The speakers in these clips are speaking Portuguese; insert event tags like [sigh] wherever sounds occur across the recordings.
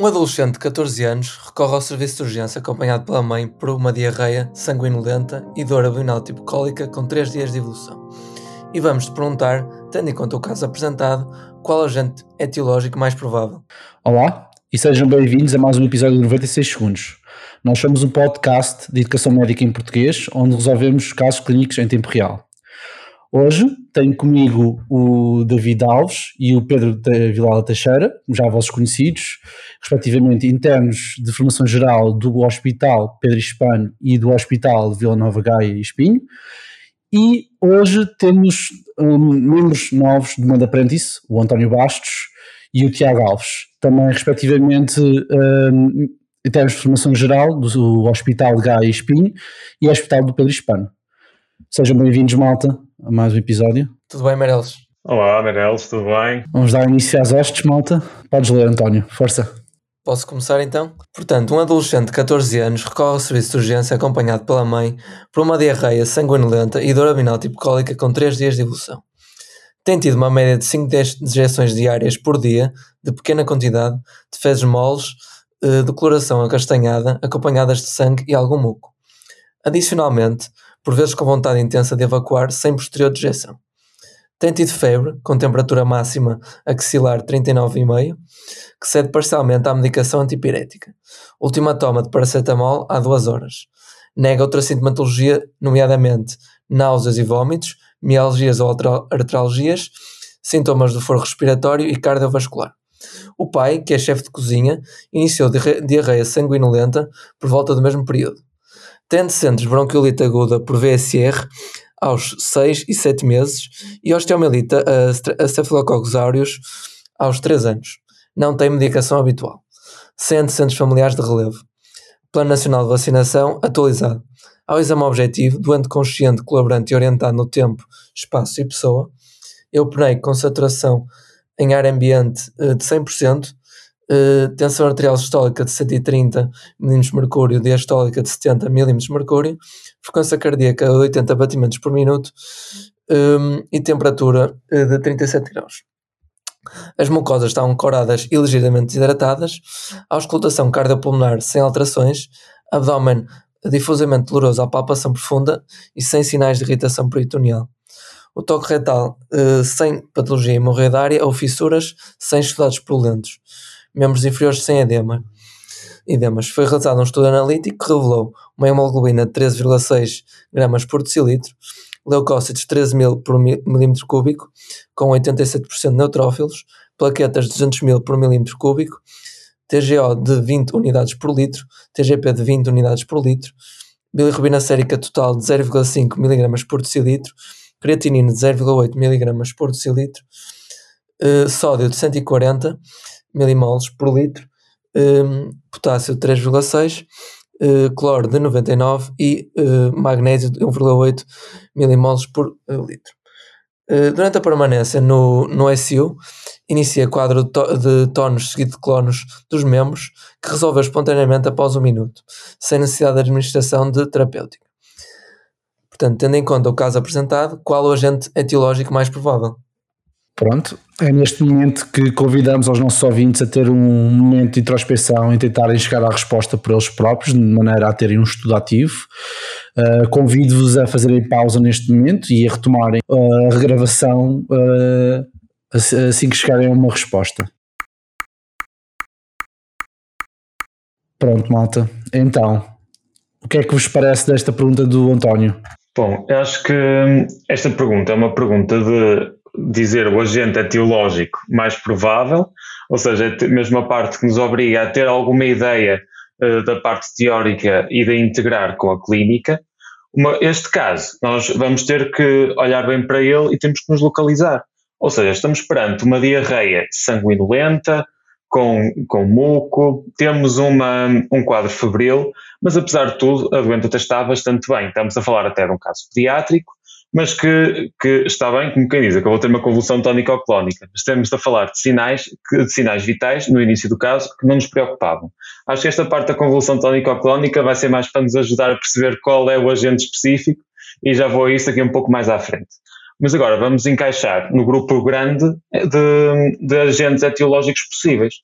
Um adolescente de 14 anos recorre ao serviço de urgência acompanhado pela mãe por uma diarreia sanguinolenta e dor abdominal tipo cólica com 3 dias de evolução. E vamos te perguntar, tendo em conta o caso apresentado, qual agente etiológico mais provável? Olá e sejam bem-vindos a mais um episódio de 96 Segundos. Nós somos um podcast de educação médica em português onde resolvemos casos clínicos em tempo real. Hoje tenho comigo o David Alves e o Pedro Vilala Teixeira, já vossos conhecidos, respectivamente internos de formação geral do Hospital Pedro Hispano e do Hospital Vila Nova Gaia e Espinho. E hoje temos um, membros novos de Manda Apprentice, o António Bastos e o Tiago Alves, também respectivamente um, internos de formação geral do Hospital de Gaia e Espinho e Hospital do Pedro Hispano. Sejam bem-vindos, malta a mais um episódio. Tudo bem, Meirelles? Olá, Meirelles, tudo bem? Vamos dar início às hostes, malta. Podes ler, António, força. Posso começar então? Portanto, um adolescente de 14 anos recorre ao serviço de urgência acompanhado pela mãe por uma diarreia sanguinolenta e dor abdominal tipo cólica com 3 dias de evolução. Tem tido uma média de 5 injeções diárias por dia, de pequena quantidade, de fezes moles, eh, de coloração acastanhada, acompanhadas de sangue e algum muco. Adicionalmente, por vezes com vontade intensa de evacuar sem posterior dejeção. Tem tido febre, com temperatura máxima axilar 39,5, que cede parcialmente à medicação antipirética. Última toma de paracetamol há duas horas. Nega outra sintomatologia, nomeadamente náuseas e vômitos, mialgias ou artralgias, sintomas do foro respiratório e cardiovascular. O pai, que é chefe de cozinha, iniciou diarreia sanguinolenta por volta do mesmo período tendo centros bronquiolite aguda por VSR aos 6 e 7 meses e osteomielite a Staphylococcus aureus aos 3 anos. Não tem medicação habitual. Sendo centros familiares de relevo. Plano Nacional de Vacinação atualizado. Ao exame objetivo, doente consciente, colaborante e orientado no tempo, espaço e pessoa. Eu penei com saturação em ar ambiente eh, de 100%, Uh, tensão arterial sistólica de 130 mm mercúrio, diastólica de 70 mm mercúrio, frequência cardíaca de 80 batimentos por minuto um, e temperatura uh, de 37 graus. As mucosas estão coradas e ligeiramente desidratadas, auscultação cardiopulmonar sem alterações, abdômen difusamente doloroso à palpação profunda e sem sinais de irritação peritoneal. O toque retal uh, sem patologia hemorroidária ou fissuras, sem estudados purulentos membros inferiores sem edema. Edemas. Foi realizado um estudo analítico que revelou uma hemoglobina de 13,6 gramas por decilitro, leucócitos 13 mil por milímetro cúbico, com 87% de neutrófilos, plaquetas de 200 mil por milímetro cúbico, TGO de 20 unidades por litro, TGP de 20 unidades por litro, bilirrubina sérica total de 0,5 mg por decilitro, creatinina de 0,8 mg por decilitro, uh, sódio de 140, milimoles por litro, um, potássio de 3,6, uh, cloro de 99 e uh, magnésio de 1,8 milimoles por uh, litro. Durante a permanência no, no SU, inicia quadro de, to tonos seguido de clonos dos membros, que resolveu espontaneamente após um minuto, sem necessidade de administração de terapêutica. Portanto, tendo em conta o caso apresentado, qual o agente etiológico mais provável? Pronto, é neste momento que convidamos aos nossos ouvintes a ter um momento de introspeção e tentarem chegar à resposta por eles próprios, de maneira a terem um estudo ativo. Uh, Convido-vos a fazerem pausa neste momento e a retomarem a regravação uh, assim que chegarem a uma resposta. Pronto, malta. Então, o que é que vos parece desta pergunta do António? Bom, eu acho que esta pergunta é uma pergunta de dizer o agente etiológico mais provável, ou seja, mesmo a parte que nos obriga a ter alguma ideia uh, da parte teórica e de integrar com a clínica. Uma, este caso, nós vamos ter que olhar bem para ele e temos que nos localizar. Ou seja, estamos perante uma diarreia sanguinolenta, com, com muco, temos uma, um quadro febril, mas apesar de tudo, a doente até está bastante bem. Estamos a falar até de um caso pediátrico, mas que, que está bem, como quem diz, acabou de ter uma convulsão tónico-clónica. Estamos a falar de sinais, de sinais vitais, no início do caso, que não nos preocupavam. Acho que esta parte da convulsão tónico-clónica vai ser mais para nos ajudar a perceber qual é o agente específico e já vou a isso aqui um pouco mais à frente. Mas agora vamos encaixar no grupo grande de, de agentes etiológicos possíveis.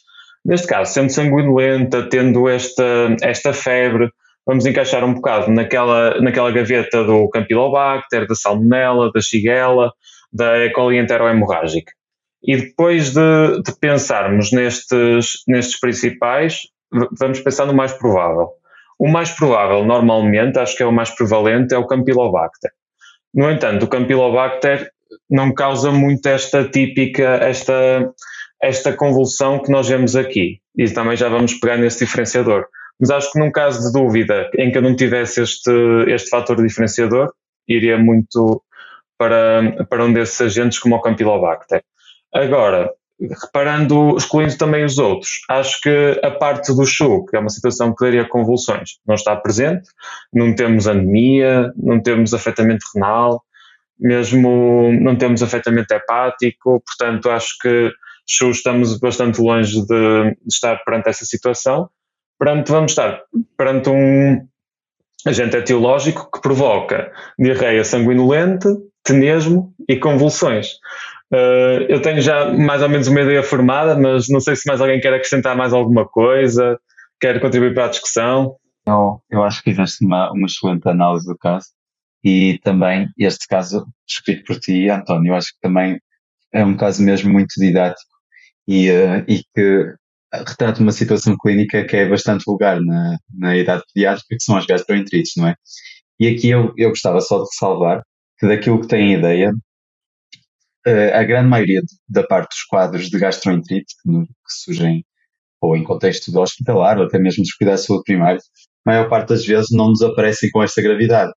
Neste caso, sendo sanguinolenta, tendo esta, esta febre, vamos encaixar um bocado naquela, naquela gaveta do Campylobacter, da Salmonella, da Shigella, da E. coli enterohemorrágica. E depois de, de, pensarmos nestes, nestes principais, vamos pensar no mais provável. O mais provável, normalmente, acho que é o mais prevalente, é o Campylobacter. No entanto, o Campylobacter não causa muito esta típica, esta, esta convulsão que nós vemos aqui. E também já vamos pegar nesse diferenciador. Mas acho que num caso de dúvida em que eu não tivesse este, este fator diferenciador, iria muito para, para um desses agentes como o Campylobacter. Agora, reparando, excluindo também os outros, acho que a parte do CHU, que é uma situação que daria convulsões, não está presente, não temos anemia, não temos afetamento renal, mesmo não temos afetamento hepático, portanto acho que estamos bastante longe de estar perante essa situação. Perante, vamos estar perante um agente etiológico que provoca diarreia sanguinolenta, tenesmo e convulsões. Uh, eu tenho já mais ou menos uma ideia formada, mas não sei se mais alguém quer acrescentar mais alguma coisa, quer contribuir para a discussão. Eu, eu acho que fizeste uma, uma excelente análise do caso e também este caso escrito por ti, António, eu acho que também é um caso mesmo muito didático e, uh, e que retrata uma situação clínica que é bastante vulgar na, na idade pediátrica, que são as gastroenterites, não é? E aqui eu, eu gostava só de ressalvar que daquilo que tem ideia, eh, a grande maioria da parte dos quadros de gastroenterite que, surgem ou em contexto do hospitalar ou até mesmo dos cuidados de saúde primários, a maior parte das vezes não nos aparecem com esta gravidade.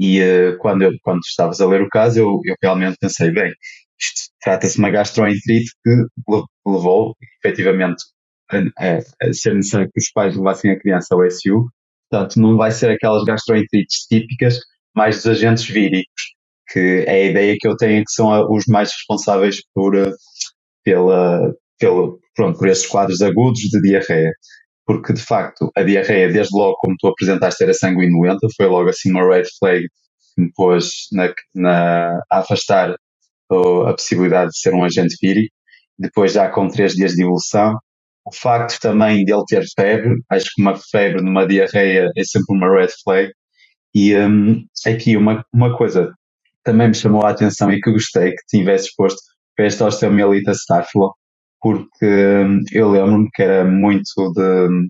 E uh, quando, eu, quando estavas a ler o caso, eu, eu realmente pensei, bem, isto trata-se de uma gastroenterite que levou, efetivamente, a, a, ser necessário que os pais levassem a criança ao SU. Portanto, não vai ser aquelas gastroenterites típicas, mais dos agentes víricos que é a ideia que eu tenho que são os mais responsáveis por, eh, pela, pelo, pronto, por esses quadros agudos de diarreia. Porque, de facto, a diarreia, desde logo, como tu apresentaste, era sanguinolenta, foi logo assim uma red flag que me pôs na, na, a afastar a possibilidade de ser um agente vírico. Depois, já com três dias de evolução, o facto também de ele ter febre, acho que uma febre numa diarreia é sempre uma red flag. E um, aqui uma, uma coisa também me chamou a atenção e que gostei que tivesse exposto foi esta osteomielite staphylo, porque hum, eu lembro-me que era muito de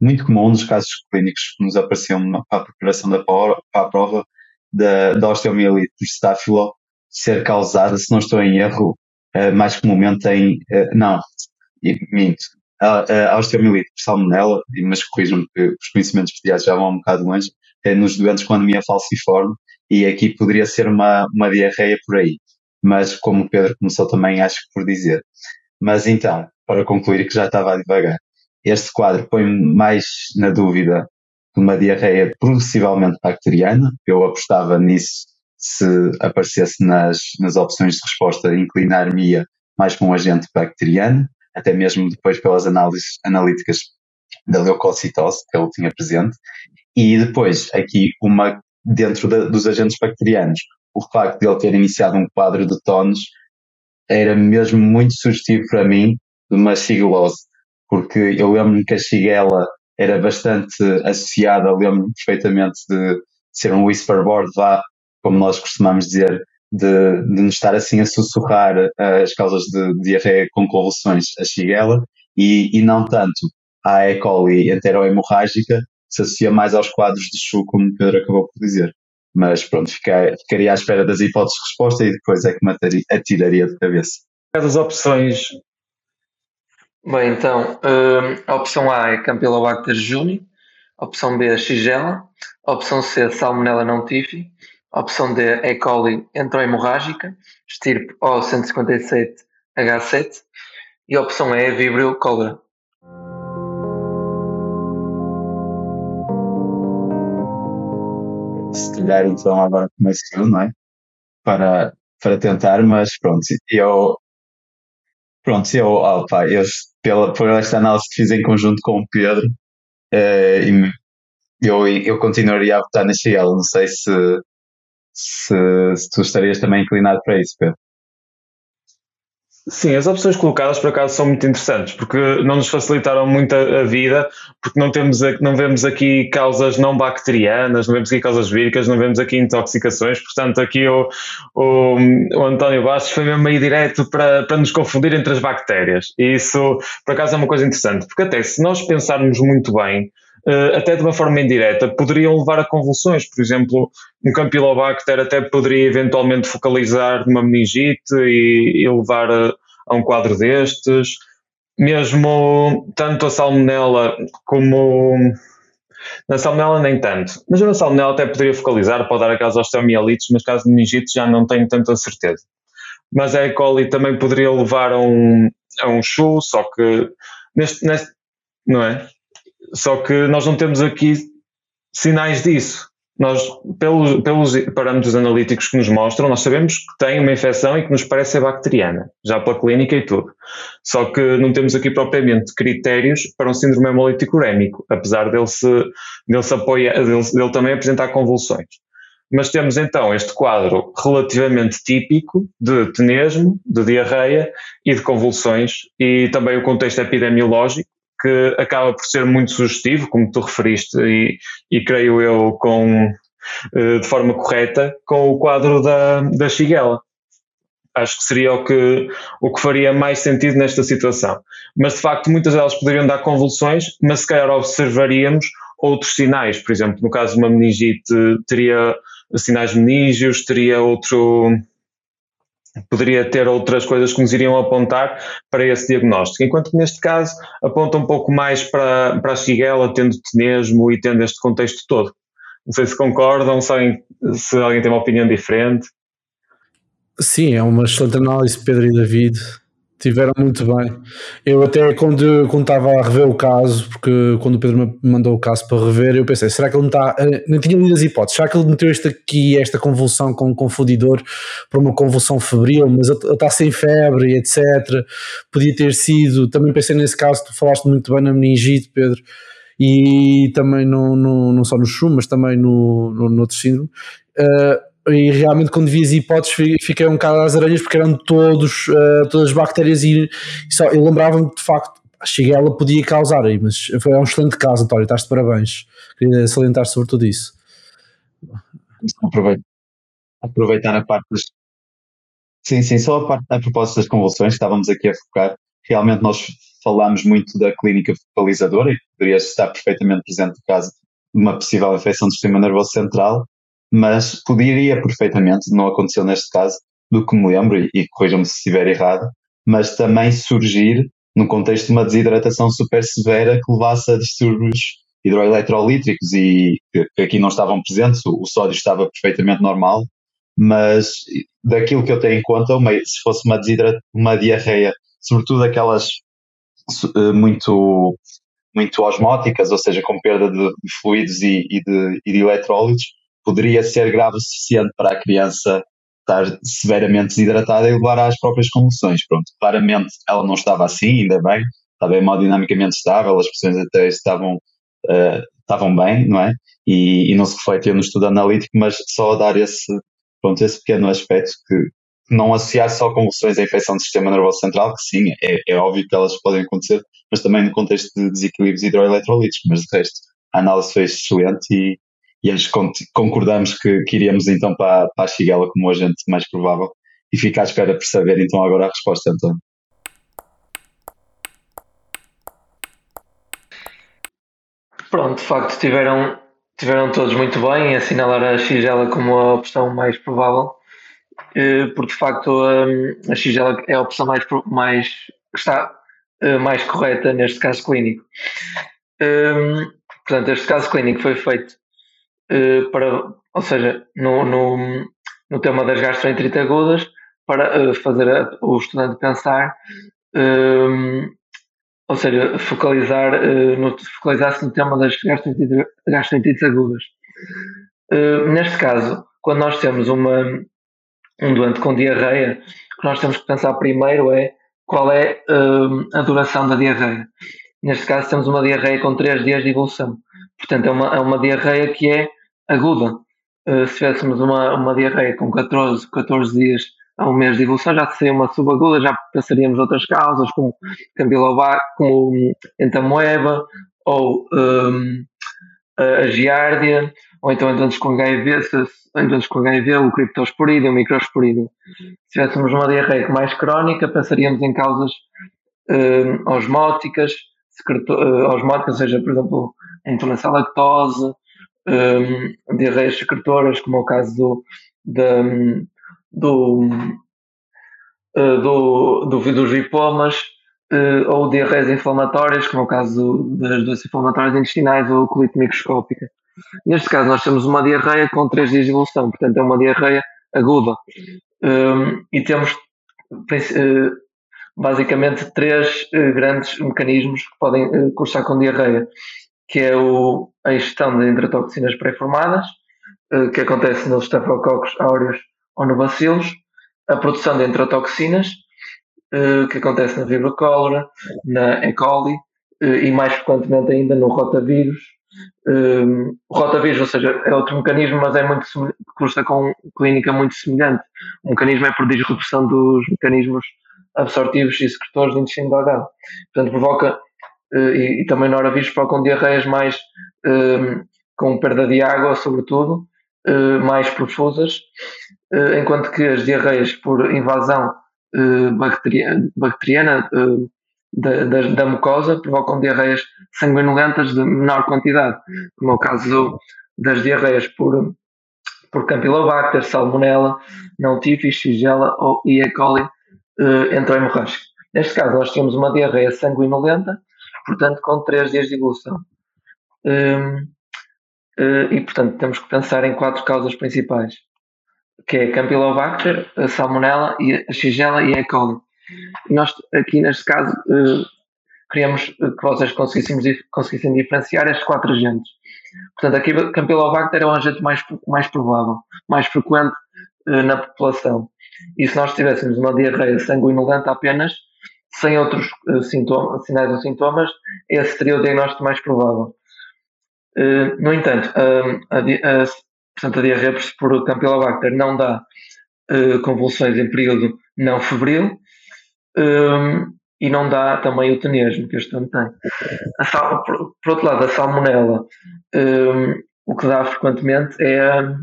muito comum nos casos clínicos que nos apareciam para a preparação da para a prova da, da osteomielite staphylo ser causada, se não estou em erro, uh, mais comumente em, uh, não, minto, a, a osteomielite por salmonella, mas corrijam-me que os conhecimentos pediátricos já vão um bocado longe, é nos doentes com anemia falciforme, e aqui poderia ser uma, uma diarreia por aí. Mas, como o Pedro começou também, acho que por dizer. Mas então, para concluir, que já estava a devagar, este quadro põe-me mais na dúvida de uma diarreia possivelmente bacteriana. Eu apostava nisso se aparecesse nas, nas opções de resposta, inclinar-me mais para um agente bacteriano, até mesmo depois pelas análises analíticas da leucocitose que ele tinha presente. E depois, aqui, uma dentro da, dos agentes bacterianos. O facto de ele ter iniciado um quadro de tones era mesmo muito sugestivo para mim de uma sigilose, porque eu lembro-me que a shigella era bastante associada, lembro-me perfeitamente de ser um whisperboard, vá, como nós costumamos dizer, de, de nos estar assim a sussurrar as causas de diarreia com convulsões, a shigella, e, e não tanto a E. coli enterohemorrágica, se associa mais aos quadros de Chu, como o Pedro acabou por dizer. Mas pronto, fiquei, ficaria à espera das hipóteses de resposta e depois é que me atiraria de cabeça. As opções. Bem, então, hum, a opção A é Campylobacter juni, a opção B é Xigella, a opção C é Salmonella não tifi, a opção D E. coli enterohemorrágica, estirpe O157H7 e a opção E Vibrio cobra. se calhar então agora começo eu, não é? Para, para tentar, mas pronto, eu pronto, eu, opa, eu pela, por esta análise que fiz em conjunto com o Pedro, eh, eu, eu continuaria a votar na Chiela, não sei se, se, se tu estarias também inclinado para isso, Pedro. Sim, as opções colocadas por acaso são muito interessantes porque não nos facilitaram muito a, a vida, porque não, temos, não vemos aqui causas não bacterianas, não vemos aqui causas víricas, não vemos aqui intoxicações, portanto aqui o, o, o António Bastos foi mesmo aí direto para, para nos confundir entre as bactérias e isso por acaso é uma coisa interessante, porque até se nós pensarmos muito bem, até de uma forma indireta, poderiam levar a convulsões. Por exemplo, um Campylobacter até poderia eventualmente focalizar numa meningite e, e levar a, a, um quadro destes. Mesmo tanto a salmonela como. Na salmonela nem tanto, mas na salmonela até poderia focalizar, pode dar aquelas osteomielites, mas caso de meningite já não tenho tanta certeza. Mas a E. coli também poderia levar a um, a um chu, só que neste, neste não é? Só que nós não temos aqui sinais disso. Nós, pelos, pelos parâmetros analíticos que nos mostram, nós sabemos que tem uma infecção e que nos parece ser bacteriana, já pela clínica e tudo. Só que não temos aqui propriamente critérios para um síndrome hemolítico urémico, apesar dele, se, dele, se apoia, dele, dele também apresentar convulsões. Mas temos então este quadro relativamente típico de tenesmo, de diarreia e de convulsões, e também o contexto epidemiológico, que acaba por ser muito sugestivo, como tu referiste, e, e creio eu com, eh, de forma correta, com o quadro da, da Shigella. Acho que seria o que, o que faria mais sentido nesta situação. Mas de facto, muitas delas poderiam dar convulsões, mas se calhar observaríamos outros sinais. Por exemplo, no caso de uma meningite, teria sinais meníngeos, teria outro, poderia ter outras coisas que nos iriam apontar para esse diagnóstico, enquanto que neste caso aponta um pouco mais para, para a Shigella, tendo tenesmo e tendo este contexto todo. Não sei se concordam, alguém, se alguém tem uma opinião diferente. Sim, é uma excelente análise, Pedro e David. Tiveram muito bem. Eu até quando, quando estava a rever o caso, porque quando o Pedro me mandou o caso para rever, eu pensei, será que ele não está. Eh, não tinha lido as hipóteses, será que ele meteu este aqui, esta convulsão com um confundidor para uma convulsão febril, mas ele está sem febre, etc. Podia ter sido. Também pensei nesse caso, tu falaste muito bem na meningite, Pedro, e também no, no não só no chum, mas também no, no, no outro síndrome. Uh, e realmente quando vi as hipóteses fiquei um bocado às aranhas porque eram todos, uh, todas as bactérias e, e só, eu lembrava-me de facto a Shigella podia causar aí, mas foi um excelente caso, António, estás de parabéns. Queria salientar sobre tudo isso. Aproveitar, aproveitar a parte das. Sim, sim, só a parte a propósito das convulsões, que estávamos aqui a focar. Realmente nós falámos muito da clínica focalizadora e poderia estar perfeitamente presente no caso de uma possível infecção do sistema nervoso central, mas poderia perfeitamente, não aconteceu neste caso, do que me lembro, e, e corrijam-me se estiver errado, mas também surgir no contexto de uma desidratação super severa que levasse a distúrbios hidroeletrolíticos e que, que aqui não estavam presentes, o, o, sódio estava perfeitamente normal, mas daquilo que eu tenho em conta, uma, se fosse uma, uma diarreia, sobretudo aquelas eh, muito, muito osmóticas, ou seja, com perda de, de fluidos e, e, de, e de eletrólitos, poderia ser grave o suficiente para a criança estar severamente desidratada e levar às próprias convulsões. Pronto, claramente ela não estava assim, ainda bem, estava hemodinamicamente estável, as pressões até estavam, uh, estavam bem, não é? E, e, não se refletia no estudo analítico, mas só a dar esse, pronto, esse pequeno aspecto que não associar só convulsões à infecção do sistema nervoso central, que sim, é, é óbvio que elas podem acontecer, mas também no contexto de desequilíbrios hidroeletrolíticos, mas de resto a análise foi excelente e, e eles concordamos que, que iríamos então para, para a Chigala como agente mais provável e fica à espera por saber então agora a resposta, António. Pronto, de facto tiveram, tiveram todos muito bem em assinalar a Xigela como a opção mais provável, eh, porque de facto a Xigela é a opção mais, mais está eh, mais correta neste caso clínico. Ehm, portanto, este caso clínico foi feito para, ou seja, no, no, no tema das gastroenterites agudas, para uh, fazer a, o estudante pensar, um, ehm, ou seja, focalizar, uh, no, focalizar-se no tema das gastroenterites, gastroenterites agudas. neste caso, quando nós temos uma, um doente com diarreia, o que nós temos que pensar primeiro é qual é ehm, a duração da diarreia. Neste caso, temos uma diarreia com 3 dias de evolução. Portanto, é uma, é uma diarreia que é aguda. Uh, se tivéssemos uma, uma diarreia com 14, 14 dias a um mês de evolução, já seria uma subaguda, já pensaríamos outras causas, como Cambilobac, como entamoeba, ou um, a giardia, ou então entramos com HIV, se entramos com HIV, o criptosporídeo, o microsporídeo. Se tivéssemos uma diarreia mais crónica, pensaríamos em causas um, osmóticas, secreto, uh, osmóticas, ou seja, por exemplo, a intolerância à lactose, um, diarreias secretoras, como é o caso do, de, do, uh, do, do, dos lipomas, uh, ou diarreias inflamatórias, como é o caso das doenças inflamatórias intestinais ou colite microscópica. Neste caso, nós temos uma diarreia com três dias de evolução, portanto, é uma diarreia aguda. E temos uh, basicamente três grandes mecanismos que podem cursar com diarreia, que é o, a ingestão de enterotoxinas pré-formadas, que acontece nos Staphylococcus aureus ou no bacilos, a produção de enterotoxinas, uh, que acontece na Vibrio cólera, na E. coli uh, e mais frequentemente ainda no rotavírus. Um, o rotavírus, ou seja, é outro mecanismo, mas é muito cursa com clínica muito semelhante. O mecanismo é por disrupção dos mecanismos absortivos e secretores do intestino delgado. Portanto, provoca, e, e, também noravírus provocam diarreias mais um, com perda de água, sobretudo, uh, mais profusas, uh, enquanto que as diarreias por invasão bacteriana, da, da, da, mucosa provocam diarreias sanguinolentas de menor quantidade, como é o caso das diarreias por, por Campylobacter, Salmonella, não tifus, Shigella ou E. coli enterohemorrágica. Neste caso, nós temos uma diarreia sanguinolenta, portanto, com 3 dias de evolução. Um, Uh, e, portanto, temos que pensar em quatro causas principais, que é a Campylobacter, a Salmonella, a Shigella e a E. coli. Nós, aqui neste caso, uh, queríamos que vocês conseguissem, diferenciar estes quatro agentes. Portanto, aqui a Campylobacter é o agente mais, mais provável, mais frequente na população. E se nós tivéssemos uma diarreia sanguinolenta apenas, sem outros sintomas, sinais ou sintomas, esse seria o diagnóstico mais provável. Eh, no entanto, a, a, a, portanto, a diarreia por Campylobacter não dá uh, convulsões em período não febril ehm, e não dá também o tenesmo que este ano tem. Sal, por, por, outro lado, a salmonela, ehm, o que dá frequentemente é a,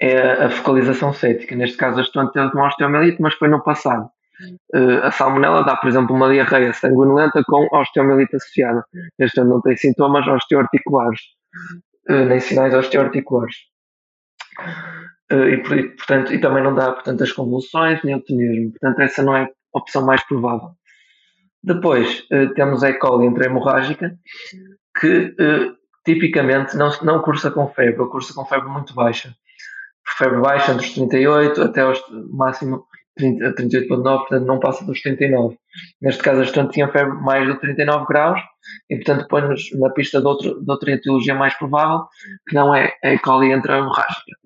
é a focalização cética. Neste caso, este ano teve uma osteomielite, mas foi no passado. Uh, a salmonela dá, por exemplo, uma diarreia sanguinolenta com osteomielite associada. Este não tem sintomas osteoarticulares, uh, nem sinais osteoarticulares. Uh, e, portanto, e também não dá portanto, as convulsões nem o tenismo. Portanto, essa não é a opção mais provável. Depois temos a E. coli intra-hemorrágica, que tipicamente não, não cursa com febre, ou cursa com febre muito baixa. Febre baixa entre os 38 até os máximo 30, 38,9, portanto não passa dos 39. Neste caso, a estudante tinha febre mais de 39 graus e, portanto, põe-nos na pista de, outro, de outra etiologia mais provável, que não é a E. coli hemorrágica.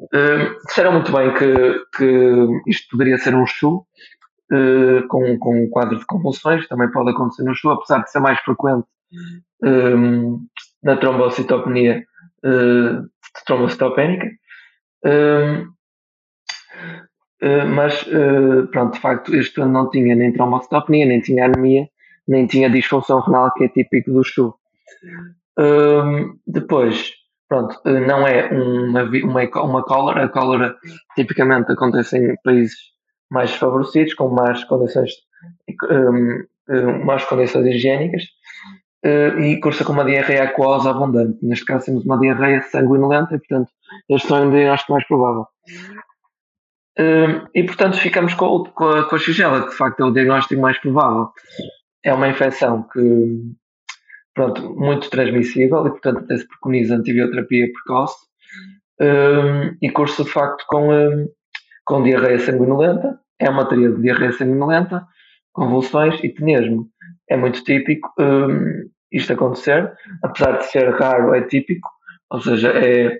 Uh, disseram muito bem que, que isto poderia ser um CHU, uh, com, com um quadro de convulsões, também pode acontecer no CHU, apesar de ser mais frequente uh, na trombocitopenia uh, trombocitopénica. Eh, mas uh, pronto, de facto, este não tinha nem trombocitopenia, nem tinha anemia, nem tinha disfunção renal, que é típico do STU. Uh, depois, pronto, uh, não é uma, uma, uma cólera, a cólera tipicamente acontece em países mais favorecidos, com más condições, um, más condições higiênicas, e cursa com uma diarreia aquosa abundante. Neste caso, temos uma diarreia sanguinolenta, e portanto, este é um diagnóstico mais provável. Uh, e portanto ficamos com, com, a, com a Xigela, que de facto é o diagnóstico mais provável. É uma infecção que, pronto, muito transmissível e portanto até se preconiza antibioterapia precoce uh, e curso de facto com, uh, com diarreia sanguinolenta, é uma teoria de diarreia sanguinolenta, convulsões e tenesmo. É muito típico isto acontecer, apesar de ser raro, é típico, ou seja, é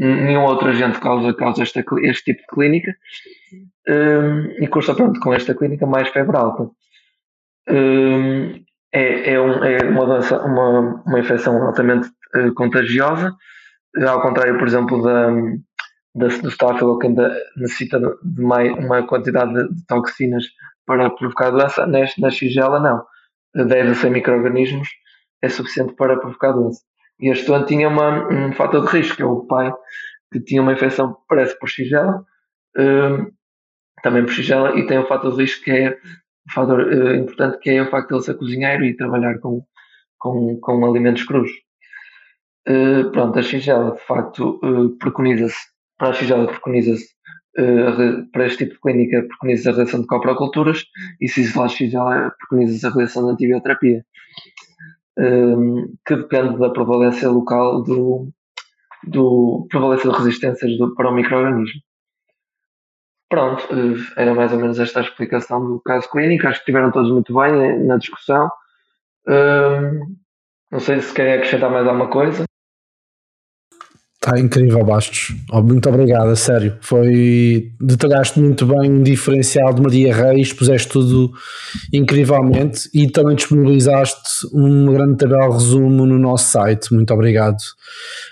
nenhum outro agente causa, causa esta, este tipo de clínica uh, e cursa pronto, com esta clínica mais febre alta. Uh, é, é, um, é uma, doença, uma, uma infecção altamente contagiosa, ao contrário, por exemplo, da, do Staphylococcus ainda necessita de mais, uma quantidade de toxinas para provocar doença, neste, na Xigela não. 10 a 100 micro-organismos é suficiente para provocar doença. E este doente tinha uma, um fator de risco, que é o pai, que tinha uma infecção, parece por Xigela, um, também por Xigela, e tem um fator de risco que é um fator uh, importante, que é o facto de ele ser cozinheiro e trabalhar com, com, com alimentos crus. Uh, pronto, a Xigela, de facto, uh, preconiza-se, para a Xigela preconiza-se, para este tipo de clínica, preconiza-se a realização de coproculturas, e se isolar Xigela, preconiza-se a realização de antibioterapia um, que depende da prevalência local do, do prevalência de resistências do, para o microorganismo. Pronto, eh, era mais ou menos esta a explicação do caso clínico. Acho que estiveram todos muito bem eh, na discussão. Um, não sei se querem acrescentar mais alguma coisa. Está incrível, Bastos. Oh, muito obrigado, a sério. Foi. Detalhaste muito bem um diferencial de uma diarreia, expuseste tudo incrivelmente e também disponibilizaste uma grande tabela resumo no nosso site. Muito obrigado.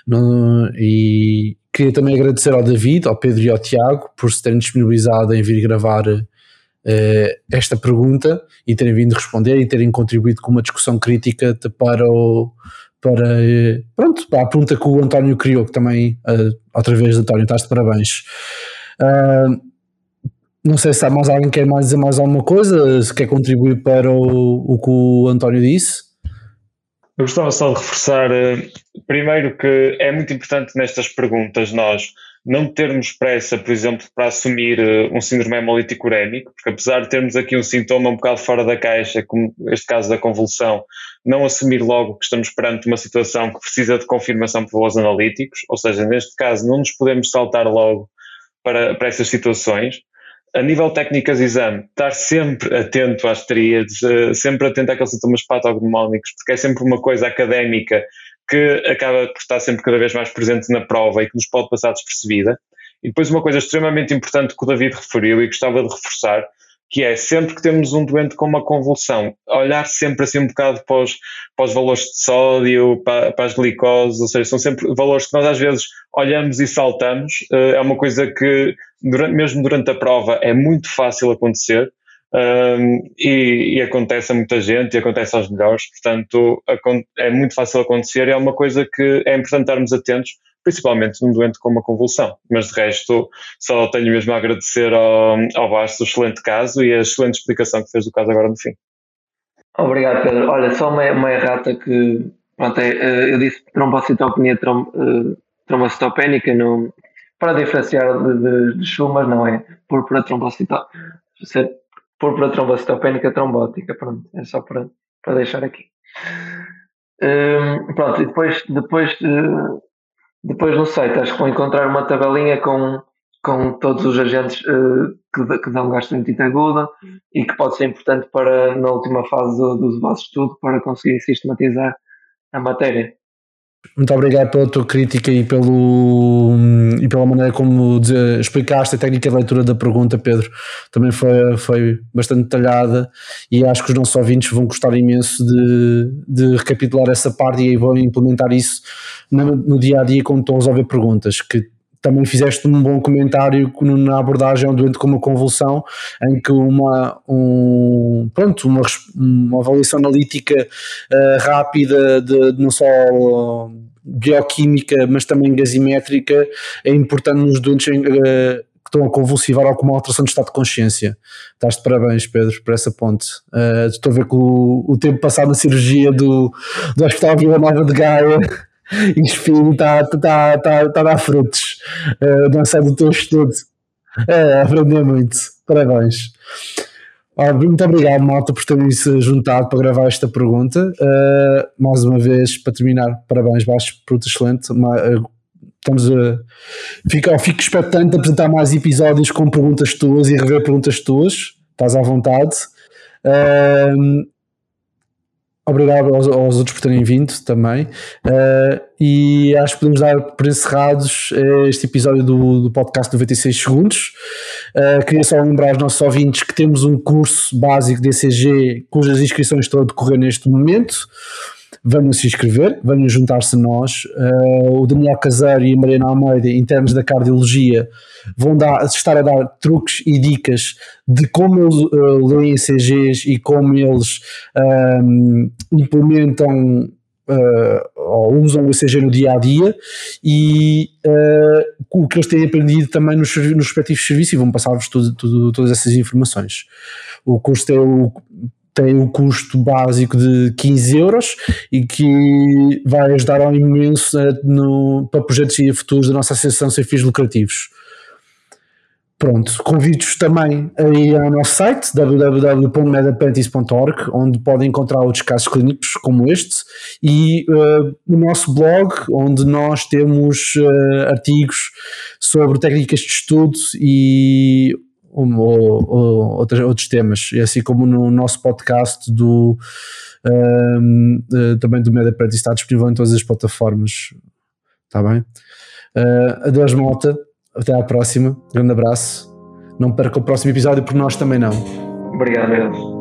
No, e queria também agradecer ao David, ao Pedro e ao Tiago por se terem disponibilizado em vir gravar uh, esta pergunta e terem vindo responder e terem contribuído com uma discussão crítica para o para, pronto, para a pergunta que o António criou, que também, uh, outra vez, António, estás de parabéns. Uh, não sei se há mais alguém que quer mais dizer mais alguma coisa, se quer contribuir para o, o que o António disse. Eu gostava só de reforçar, uh, primeiro, que é muito importante nestas perguntas nós não termos pressa, por exemplo, para assumir uh, um síndrome hemolítico urémico, porque apesar de termos aqui um sintoma um bocado fora da caixa, como este caso da convulsão, não assumir logo que estamos perante uma situação que precisa de confirmação por valores analíticos, ou seja, neste caso não nos podemos saltar logo para, para essas situações. A nível técnicas de exame, estar sempre atento às tríades, uh, sempre atento àqueles sintomas patognomónicos, porque é sempre uma coisa académica que acaba por estar sempre cada vez mais presente na prova e que nos pode passar despercebida. E depois uma coisa extremamente importante que o David referiu e gostava de reforçar, que é sempre que temos um doente com uma convulsão, olhar sempre assim um bocado para os, para os valores de sódio, para, para, as glicoses, ou seja, são sempre valores que nós às vezes olhamos e saltamos, eh, é uma coisa que durante, mesmo durante a prova é muito fácil acontecer, um, e, e, acontece a muita gente e acontece aos melhores, portanto é muito fácil acontecer e é uma coisa que é importante estarmos atentos, principalmente num doente com uma convulsão. Mas de resto, só tenho mesmo a agradecer ao, ao Basto o excelente caso e a excelente explicação que fez do caso agora no fim. Obrigado, Pedro. Olha, só uma, uma errata que pronto, é, eh, eu disse trombocitopenia trom, uh, trombocitopénica no, para diferenciar de, de, de Schumer, não é? Púrpura trombocitopénica por trombocitopénica trombótica. Pronto, é só para, para deixar aqui. Um, pronto, e depois, depois, depois no site acho que vão encontrar uma tabelinha com, com todos os agentes uh, que, que dão gastroenterite aguda e que pode ser importante para, na última fase do, do vosso estudo, para conseguir sistematizar a matéria. Muito obrigado pela tua crítica e, pelo, e pela maneira como explicaste a técnica de leitura da pergunta, Pedro. Também foi, foi bastante detalhada e acho que os nossos ouvintes vão gostar imenso de, de recapitular essa parte e vão implementar isso no, no dia a dia quando estão a resolver perguntas. Que também fizeste um bom comentário na abordagem ao doente com uma convulsão, em que uma, um, pronto, uma, uma avaliação analítica uh, rápida, de, de não só bioquímica, mas também gasimétrica, é importante nos doentes em, uh, que estão a convulsivar ou com uma alteração de estado de consciência. Estás de parabéns, Pedro, por essa ponte. Uh, estou a ver que o, o tempo passado na cirurgia do, do Hospital Vila Nova de Gaia [laughs] enfim, está tá, tá, tá a dar frutos. Uh, não sei do teu estudo. É, muito. Parabéns. muito obrigado, malta, por terem se juntado para gravar esta pergunta. Uh, mais uma vez, para terminar, parabéns, Baixo, pergunta excelente. Uh, estamos a. Fico, fico expectante de apresentar mais episódios com perguntas tuas e rever perguntas tuas. Estás à vontade. Uh, Obrigado aos, aos, outros por terem vindo também. Uh, e acho que podemos dar por encerrados uh, este episódio do, do podcast 96 segundos. Uh, queria só lembrar aos nossos ouvintes que temos um curso básico de ECG cujas inscrições estão a decorrer neste momento. Venham se inscrever, venham juntar-se nós. Uh, o Daniel Caseiro e a Mariana Almeida, internos da cardiologia, vão dar, estar a dar truques e dicas de como eles uh, leem CGs e como eles um, implementam uh, ou usam o ECG no dia a dia e uh, o que eles têm aprendido também nos, nos respectivos serviços e vão passar-vos todas essas informações. O curso tem o, tem o custo básico de 15 euros e que vai ajudar ao imenso no, para projetos e futuros da nossa associação sem fins lucrativos. Pronto, convido-vos também a ir ao nosso site www.medapentis.org, onde podem encontrar outros casos clínicos como este, e uh, o nosso blog, onde nós temos uh, artigos sobre técnicas de estudo e um, ou, ou, outros, temas, e assim como no nosso podcast do um, uh, eh, também do MedApprentice está disponível em todas as plataformas. Está bem? Uh, adeus, Mota até à próxima. Grande abraço. Não perca o próximo episódio, por nós também não. Obrigado.